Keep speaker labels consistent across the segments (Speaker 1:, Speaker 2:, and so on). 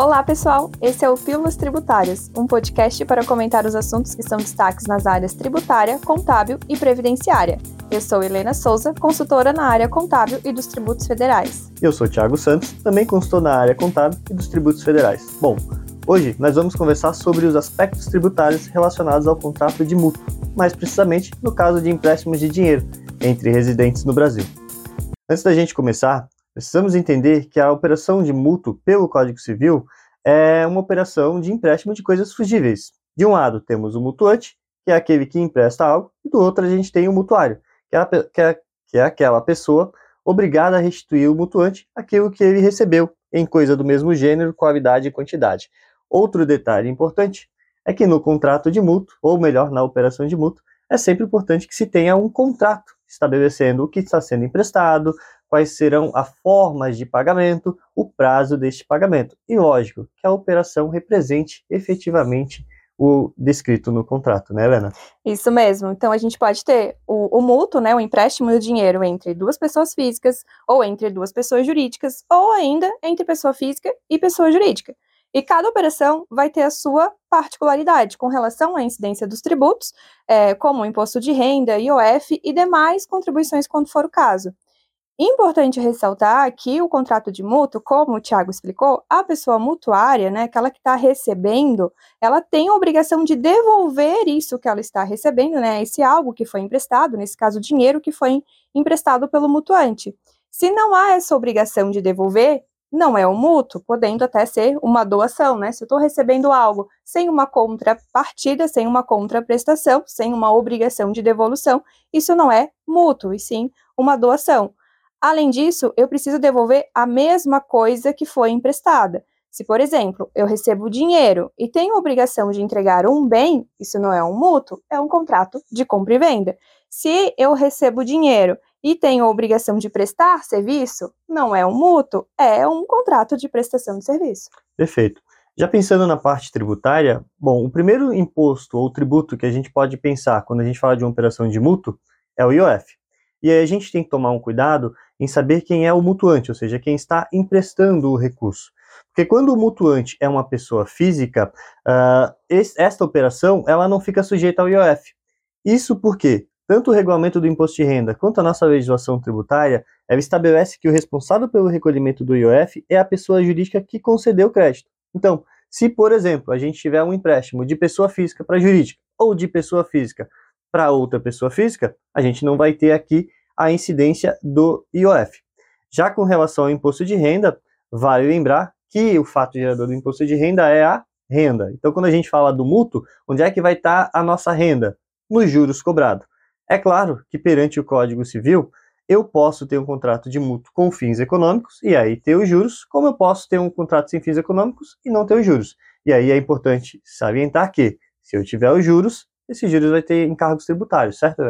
Speaker 1: Olá, pessoal! Esse é o Pílulas Tributárias, um podcast para comentar os assuntos que são destaques nas áreas tributária, contábil e previdenciária. Eu sou Helena Souza, consultora na área contábil e dos tributos federais.
Speaker 2: Eu sou Thiago Santos, também consultor na área contábil e dos tributos federais. Bom, hoje nós vamos conversar sobre os aspectos tributários relacionados ao contrato de mútuo, mais precisamente no caso de empréstimos de dinheiro entre residentes no Brasil. Antes da gente começar, precisamos entender que a operação de mútuo pelo Código Civil é uma operação de empréstimo de coisas fugíveis. De um lado temos o mutuante, que é aquele que empresta algo, e do outro a gente tem o mutuário, que é, a, que é, que é aquela pessoa obrigada a restituir ao mutuante aquilo que ele recebeu em coisa do mesmo gênero, qualidade e quantidade. Outro detalhe importante é que no contrato de mútuo, ou melhor, na operação de mútuo, é sempre importante que se tenha um contrato estabelecendo o que está sendo emprestado, quais serão as formas de pagamento, o prazo deste pagamento. E lógico, que a operação represente efetivamente o descrito no contrato, né, Helena?
Speaker 1: Isso mesmo. Então a gente pode ter o, o mútuo, né, o empréstimo do dinheiro entre duas pessoas físicas, ou entre duas pessoas jurídicas, ou ainda entre pessoa física e pessoa jurídica. E cada operação vai ter a sua particularidade com relação à incidência dos tributos, é, como o imposto de renda, IOF e demais contribuições quando for o caso. Importante ressaltar que o contrato de mútuo, como o Tiago explicou, a pessoa mutuária, né, aquela que está recebendo, ela tem a obrigação de devolver isso que ela está recebendo, né, esse algo que foi emprestado, nesse caso, dinheiro que foi emprestado pelo mutuante. Se não há essa obrigação de devolver, não é um mútuo, podendo até ser uma doação, né? Se eu estou recebendo algo sem uma contrapartida, sem uma contraprestação, sem uma obrigação de devolução, isso não é mútuo, e sim uma doação. Além disso, eu preciso devolver a mesma coisa que foi emprestada. Se, por exemplo, eu recebo dinheiro e tenho a obrigação de entregar um bem, isso não é um mútuo, é um contrato de compra e venda. Se eu recebo dinheiro e tenho a obrigação de prestar serviço, não é um mútuo, é um contrato de prestação de serviço.
Speaker 2: Perfeito. Já pensando na parte tributária, bom, o primeiro imposto ou tributo que a gente pode pensar quando a gente fala de uma operação de mútuo é o IOF. E aí a gente tem que tomar um cuidado em saber quem é o mutuante, ou seja, quem está emprestando o recurso. Porque quando o mutuante é uma pessoa física, uh, esta operação ela não fica sujeita ao IOF. Isso porque tanto o regulamento do imposto de renda quanto a nossa legislação tributária, ela estabelece que o responsável pelo recolhimento do IOF é a pessoa jurídica que concedeu o crédito. Então, se, por exemplo, a gente tiver um empréstimo de pessoa física para jurídica ou de pessoa física para outra pessoa física, a gente não vai ter aqui a incidência do IOF. Já com relação ao imposto de renda, vale lembrar que o fato gerador do imposto de renda é a renda. Então, quando a gente fala do mútuo, onde é que vai estar a nossa renda? Nos juros cobrados. É claro que perante o Código Civil, eu posso ter um contrato de mútuo com fins econômicos e aí ter os juros, como eu posso ter um contrato sem fins econômicos e não ter os juros. E aí é importante salientar que, se eu tiver os juros, esses juros vai ter encargos tributários, certo?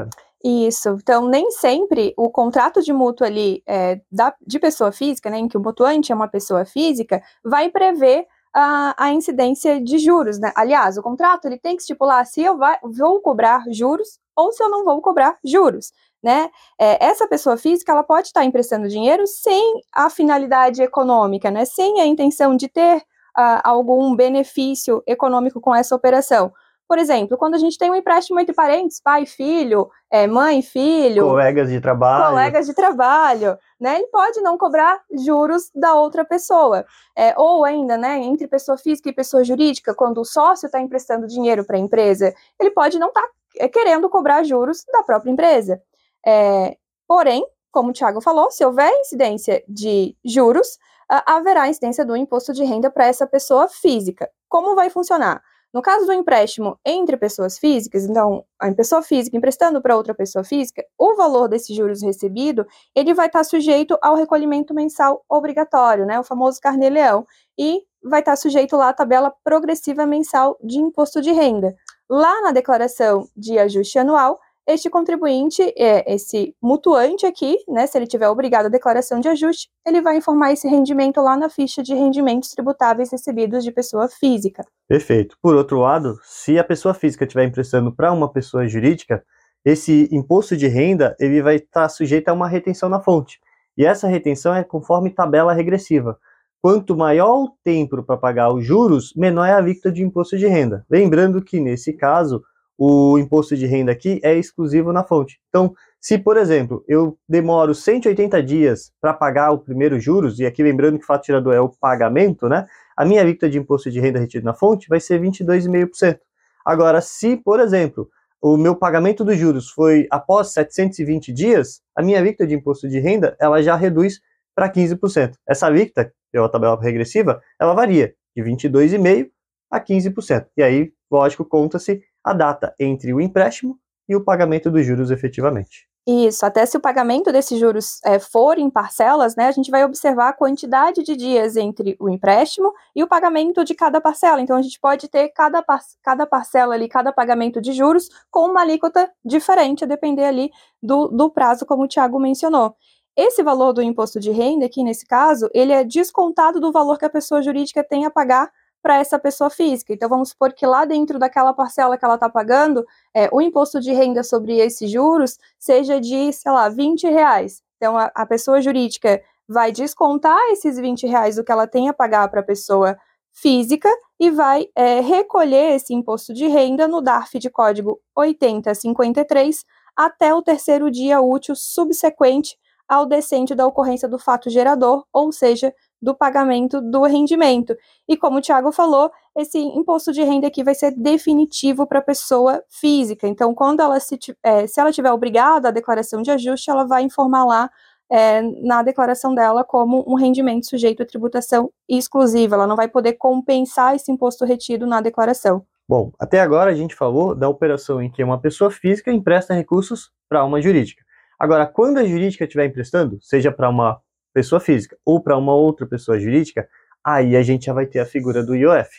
Speaker 1: Isso. Então, nem sempre o contrato de mútuo ali é, da, de pessoa física, né, em que o mutuante é uma pessoa física, vai prever a, a incidência de juros, né? Aliás, o contrato ele tem que estipular se eu vai, vou cobrar juros ou se eu não vou cobrar juros. Né? É, essa pessoa física ela pode estar emprestando dinheiro sem a finalidade econômica, né? sem a intenção de ter uh, algum benefício econômico com essa operação. Por exemplo, quando a gente tem um empréstimo entre parentes, pai, filho, é, mãe, filho,
Speaker 2: colegas de trabalho,
Speaker 1: colegas de trabalho, né? Ele pode não cobrar juros da outra pessoa, é, ou ainda, né, entre pessoa física e pessoa jurídica, quando o sócio está emprestando dinheiro para a empresa, ele pode não estar tá é, querendo cobrar juros da própria empresa. É, porém, como o Thiago falou, se houver incidência de juros, haverá incidência do imposto de renda para essa pessoa física. Como vai funcionar? No caso do empréstimo entre pessoas físicas, então a pessoa física emprestando para outra pessoa física, o valor desses juros recebido, ele vai estar tá sujeito ao recolhimento mensal obrigatório, né, o famoso carnê-leão, e vai estar tá sujeito lá à tabela progressiva mensal de imposto de renda. Lá na declaração de ajuste anual, este contribuinte, é, esse mutuante aqui, né, se ele tiver obrigado à declaração de ajuste, ele vai informar esse rendimento lá na ficha de rendimentos tributáveis recebidos de pessoa física.
Speaker 2: Perfeito. Por outro lado, se a pessoa física estiver emprestando para uma pessoa jurídica, esse imposto de renda ele vai estar sujeito a uma retenção na fonte. E essa retenção é conforme tabela regressiva. quanto maior o tempo para pagar os juros, menor é a alíquota de imposto de renda. Lembrando que, nesse caso, o imposto de renda aqui é exclusivo na fonte. Então, se, por exemplo, eu demoro 180 dias para pagar o primeiro juros, e aqui lembrando que o fato tirador é o pagamento, né? A minha alíquota de imposto de renda retido na fonte vai ser 22,5%. Agora, se, por exemplo, o meu pagamento dos juros foi após 720 dias, a minha alíquota de imposto de renda ela já reduz para 15%. Essa alíquota, pela tabela regressiva, ela varia de 22,5% a 15%. E aí, lógico, conta-se a data entre o empréstimo e o pagamento dos juros efetivamente.
Speaker 1: Isso, até se o pagamento desses juros é, for em parcelas, né, a gente vai observar a quantidade de dias entre o empréstimo e o pagamento de cada parcela. Então, a gente pode ter cada, par cada parcela ali, cada pagamento de juros com uma alíquota diferente, a depender ali do, do prazo, como o Tiago mencionou. Esse valor do imposto de renda, aqui nesse caso, ele é descontado do valor que a pessoa jurídica tem a pagar para essa pessoa física. Então, vamos supor que lá dentro daquela parcela que ela está pagando, é, o imposto de renda sobre esses juros seja de, sei lá, 20 reais. Então, a, a pessoa jurídica vai descontar esses 20 reais do que ela tem a pagar para a pessoa física e vai é, recolher esse imposto de renda no DARF de código 8053 até o terceiro dia útil subsequente ao decente da ocorrência do fato gerador, ou seja, do pagamento do rendimento. E como o Tiago falou, esse imposto de renda aqui vai ser definitivo para a pessoa física. Então, quando ela se, é, se ela tiver obrigada à declaração de ajuste, ela vai informar lá é, na declaração dela como um rendimento sujeito à tributação exclusiva. Ela não vai poder compensar esse imposto retido na declaração.
Speaker 2: Bom, até agora a gente falou da operação em que uma pessoa física empresta recursos para uma jurídica. Agora, quando a jurídica estiver emprestando, seja para uma pessoa física ou para uma outra pessoa jurídica, aí a gente já vai ter a figura do IOF.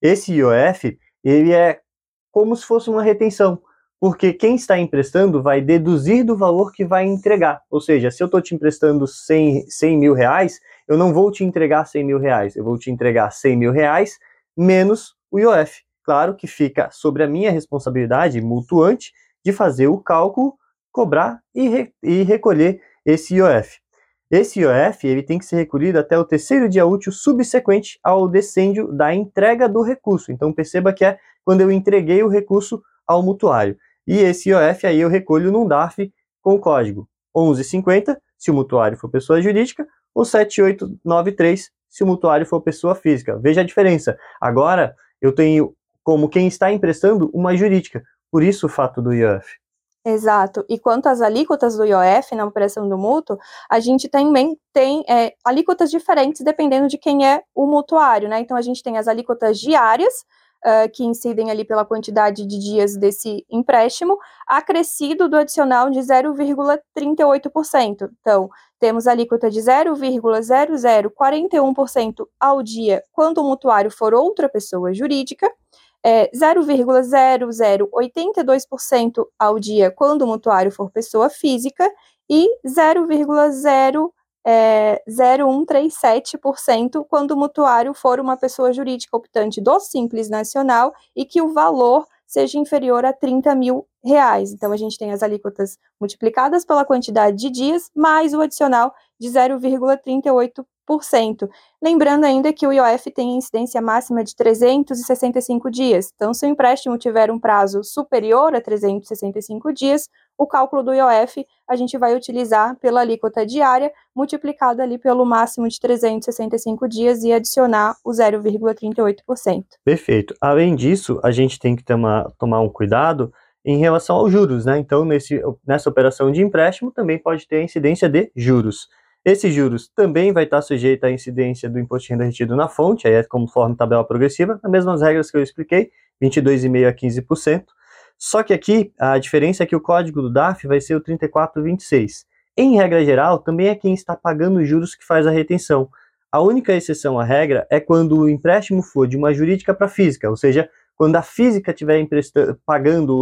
Speaker 2: Esse IOF, ele é como se fosse uma retenção, porque quem está emprestando vai deduzir do valor que vai entregar. Ou seja, se eu estou te emprestando 100, 100 mil reais, eu não vou te entregar 100 mil reais, eu vou te entregar 100 mil reais menos o IOF. Claro que fica sobre a minha responsabilidade mutuante de fazer o cálculo, cobrar e, re, e recolher esse IOF. Esse IOF ele tem que ser recolhido até o terceiro dia útil subsequente ao decêndio da entrega do recurso. Então perceba que é quando eu entreguei o recurso ao mutuário. E esse IOF aí eu recolho num DARF com o código 1150 se o mutuário for pessoa jurídica ou 7893 se o mutuário for pessoa física. Veja a diferença. Agora eu tenho como quem está emprestando uma jurídica. Por isso o fato do IOF.
Speaker 1: Exato. E quanto às alíquotas do IOF na operação do mútuo, a gente também tem é, alíquotas diferentes dependendo de quem é o mutuário, né? Então a gente tem as alíquotas diárias, uh, que incidem ali pela quantidade de dias desse empréstimo, acrescido do adicional de 0,38%. Então, temos alíquota de 0,0041% ao dia quando o mutuário for outra pessoa jurídica, é, 0,0082% ao dia quando o mutuário for pessoa física e 0,0137% é, quando o mutuário for uma pessoa jurídica optante do Simples Nacional e que o valor seja inferior a 30 mil reais. Então, a gente tem as alíquotas multiplicadas pela quantidade de dias, mais o adicional de 0,38%. Lembrando ainda que o IOF tem incidência máxima de 365 dias. Então, se o empréstimo tiver um prazo superior a 365 dias, o cálculo do IOF a gente vai utilizar pela alíquota diária, multiplicada ali pelo máximo de 365 dias e adicionar o 0,38%.
Speaker 2: Perfeito. Além disso, a gente tem que tomar, tomar um cuidado em relação aos juros, né? Então, nesse, nessa operação de empréstimo também pode ter incidência de juros. Esses juros também vai estar sujeito à incidência do imposto de renda retido na fonte, aí é conforme tabela progressiva, as mesmas regras que eu expliquei, 22,5% a 15%. Só que aqui a diferença é que o código do DAF vai ser o 3426. Em regra geral, também é quem está pagando os juros que faz a retenção. A única exceção à regra é quando o empréstimo for de uma jurídica para física, ou seja, quando a física estiver pagando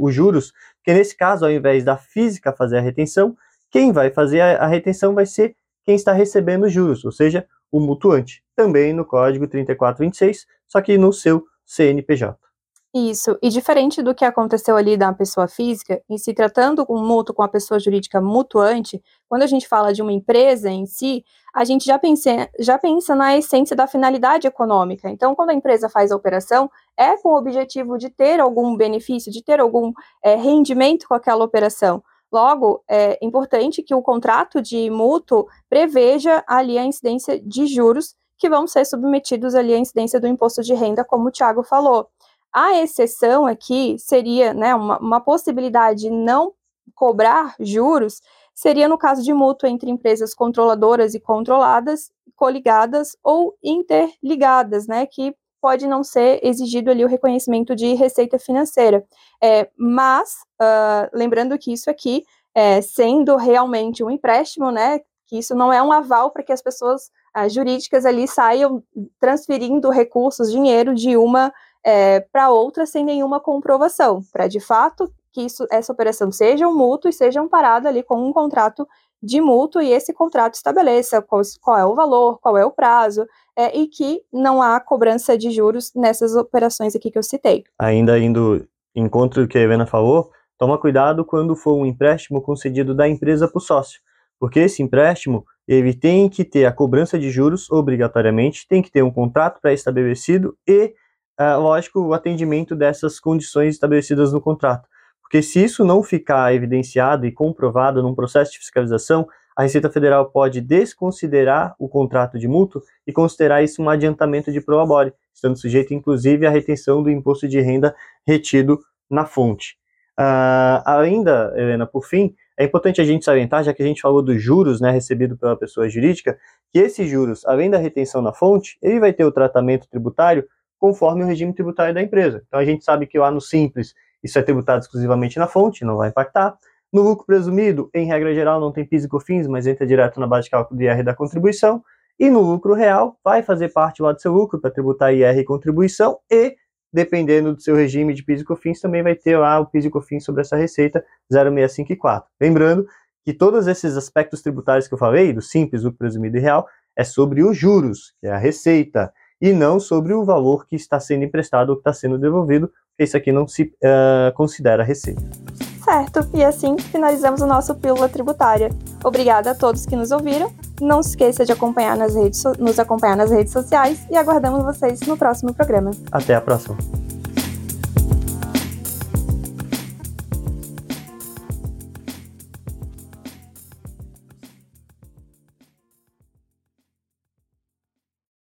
Speaker 2: os juros, que nesse caso, ao invés da física fazer a retenção, quem vai fazer a, retenção vai ser quem está recebendo os juros, ou seja, o mutuante, também no código 3426, só que no seu CNPJ.
Speaker 1: Isso, e diferente do que aconteceu ali da pessoa física, em se tratando um mútuo com a pessoa jurídica mutuante, quando a gente fala de uma empresa em si, a gente já pensa, já pensa na essência da finalidade econômica. Então, quando a empresa faz a operação, é com o objetivo de ter algum benefício, de ter algum é, rendimento com aquela operação. Logo, é importante que o contrato de mútuo preveja ali a incidência de juros que vão ser submetidos ali à incidência do imposto de renda, como o Tiago falou. A exceção aqui seria né, uma, uma possibilidade de não cobrar juros, seria no caso de mútuo entre empresas controladoras e controladas, coligadas ou interligadas, né, que pode não ser exigido ali o reconhecimento de receita financeira. É, mas, uh, lembrando que isso aqui, é, sendo realmente um empréstimo, né, que isso não é um aval para que as pessoas uh, jurídicas ali saiam transferindo recursos, dinheiro de uma é, para outra sem nenhuma comprovação, para de fato que isso, essa operação seja um mútuo e seja amparado ali com um contrato de mútuo e esse contrato estabeleça qual, qual é o valor, qual é o prazo é, e que não há cobrança de juros nessas operações aqui que eu citei.
Speaker 2: Ainda indo em contra do que a Helena falou, toma cuidado quando for um empréstimo concedido da empresa para o sócio, porque esse empréstimo ele tem que ter a cobrança de juros obrigatoriamente, tem que ter um contrato pré-estabelecido e uh, lógico, o atendimento dessas condições estabelecidas no contrato. Porque se isso não ficar evidenciado e comprovado num processo de fiscalização, a Receita Federal pode desconsiderar o contrato de mútuo e considerar isso um adiantamento de prolabore, estando sujeito, inclusive, à retenção do imposto de renda retido na fonte. Uh, ainda, Helena, por fim, é importante a gente salientar, já que a gente falou dos juros né, recebido pela pessoa jurídica, que esses juros, além da retenção na fonte, ele vai ter o tratamento tributário conforme o regime tributário da empresa. Então a gente sabe que lá no Simples isso é tributado exclusivamente na fonte, não vai impactar. No lucro presumido, em regra geral, não tem PIS e COFINS, mas entra direto na base de cálculo do IR da contribuição. E no lucro real, vai fazer parte lá do seu lucro para tributar IR e contribuição e, dependendo do seu regime de PIS e COFINS, também vai ter lá o PIS e COFINS sobre essa receita 0,654. Lembrando que todos esses aspectos tributários que eu falei, do simples, lucro presumido e real, é sobre os juros, que é a receita e não sobre o valor que está sendo emprestado ou que está sendo devolvido, porque isso aqui não se uh, considera receita.
Speaker 1: Certo, e assim finalizamos o nosso Pílula Tributária. Obrigada a todos que nos ouviram. Não se esqueça de acompanhar nas redes, nos acompanhar nas redes sociais e aguardamos vocês no próximo programa.
Speaker 2: Até a próxima.